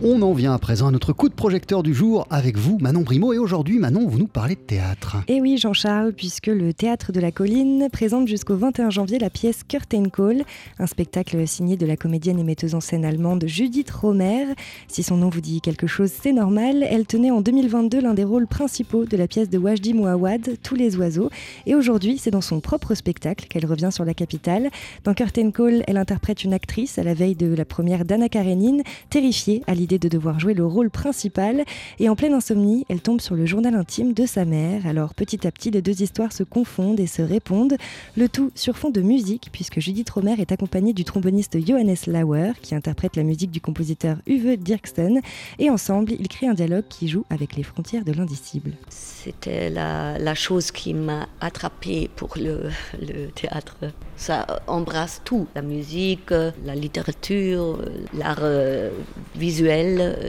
On en vient à présent à notre coup de projecteur du jour avec vous, Manon Brimo. Et aujourd'hui, Manon, vous nous parlez de théâtre. Et oui, Jean-Charles, puisque le Théâtre de la Colline présente jusqu'au 21 janvier la pièce Curtain Call, un spectacle signé de la comédienne et metteuse en scène allemande Judith Romer. Si son nom vous dit quelque chose, c'est normal. Elle tenait en 2022 l'un des rôles principaux de la pièce de Wajdi Mouawad, Tous les oiseaux. Et aujourd'hui, c'est dans son propre spectacle qu'elle revient sur la capitale. Dans Curtain Call, elle interprète une actrice à la veille de la première d'Anna Karenine, terrifiée à l'idée de devoir jouer le rôle principal. Et en pleine insomnie, elle tombe sur le journal intime de sa mère. Alors petit à petit, les deux histoires se confondent et se répondent. Le tout sur fond de musique, puisque Judith Romer est accompagnée du tromboniste Johannes Lauer, qui interprète la musique du compositeur Uwe Dirksen. Et ensemble, ils créent un dialogue qui joue avec les frontières de l'indicible. C'était la, chose qui m'a attrapée pour le, le théâtre. Ça embrasse tout, la musique, la littérature, l'art euh,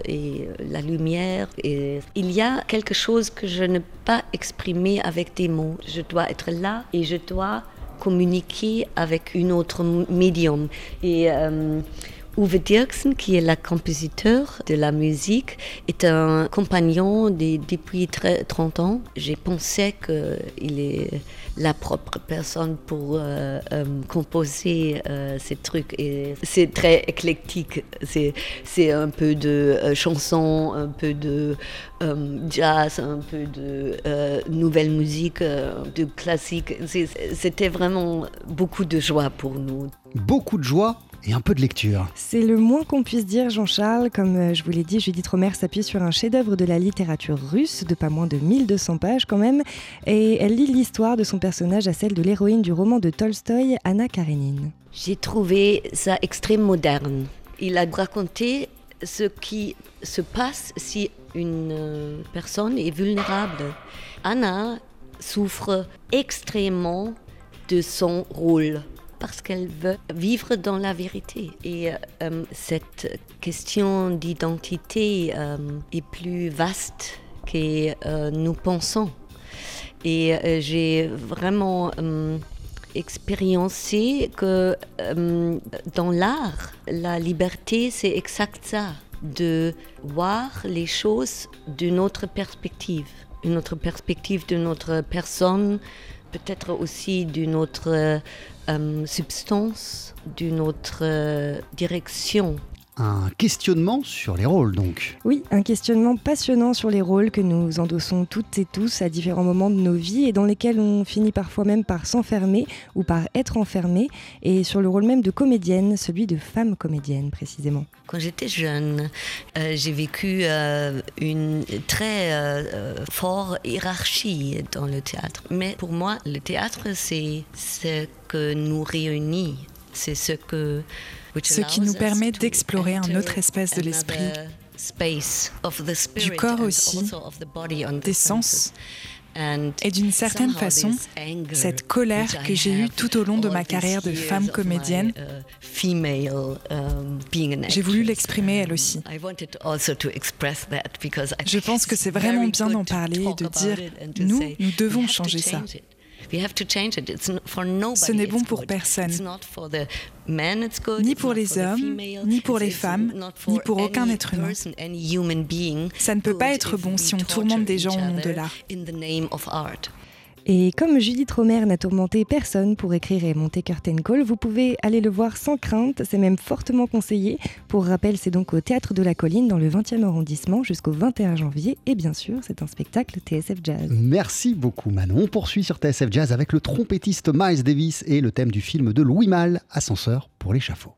et euh, la lumière. Et il y a quelque chose que je ne peux pas exprimer avec des mots. Je dois être là et je dois communiquer avec une autre médium. Et euh, Uwe Dirksen, qui est le compositeur de la musique, est un compagnon depuis 30 ans. J'ai pensé qu'il est la propre personne pour euh, euh, composer euh, ces trucs. Et c'est très éclectique. C'est un peu de chanson, un peu de jazz, un peu de nouvelle musique, de classique. C'était vraiment beaucoup de joie pour nous. Beaucoup de joie et un peu de lecture. C'est le moins qu'on puisse dire, Jean-Charles. Comme euh, je vous l'ai dit, Judith Romer s'appuie sur un chef-d'œuvre de la littérature russe de pas moins de 1200 pages quand même, et elle lit l'histoire de son personnage à celle de l'héroïne du roman de Tolstoï, Anna Karenine. J'ai trouvé ça extrêmement moderne. Il a raconté ce qui se passe si une euh, personne est vulnérable. Anna souffre extrêmement de son rôle parce qu'elle veut vivre dans la vérité. Et euh, cette question d'identité euh, est plus vaste que euh, nous pensons. Et j'ai vraiment expériencé que dans l'art, la liberté, c'est exact ça, de voir les choses d'une autre perspective, une autre perspective de notre personne, peut-être aussi d'une autre euh, substance, d'une autre euh, direction un questionnement sur les rôles, donc. Oui, un questionnement passionnant sur les rôles que nous endossons toutes et tous à différents moments de nos vies et dans lesquels on finit parfois même par s'enfermer ou par être enfermé, et sur le rôle même de comédienne, celui de femme comédienne précisément. Quand j'étais jeune, euh, j'ai vécu euh, une très euh, forte hiérarchie dans le théâtre. Mais pour moi, le théâtre, c'est ce que nous réunit, c'est ce que ce qui nous permet d'explorer un autre espace de l'esprit, du corps aussi, des sens. Et d'une certaine façon, cette colère que j'ai eue tout au long de ma carrière de femme comédienne, um, j'ai voulu l'exprimer elle aussi. Je pense que c'est vraiment bien d'en parler et de dire, nous, nous devons changer ça. Ce n'est bon pour personne, ni pour les hommes, ni pour les femmes, ni pour aucun être humain. Ça ne peut pas être bon si on tourmente des gens au nom de l'art. Et comme Judith Romer n'a tourmenté personne pour écrire et monter Curtain Call, vous pouvez aller le voir sans crainte, c'est même fortement conseillé. Pour rappel, c'est donc au Théâtre de la Colline dans le 20e arrondissement jusqu'au 21 janvier. Et bien sûr, c'est un spectacle TSF Jazz. Merci beaucoup Manon. On poursuit sur TSF Jazz avec le trompettiste Miles Davis et le thème du film de Louis Malle, Ascenseur pour l'échafaud.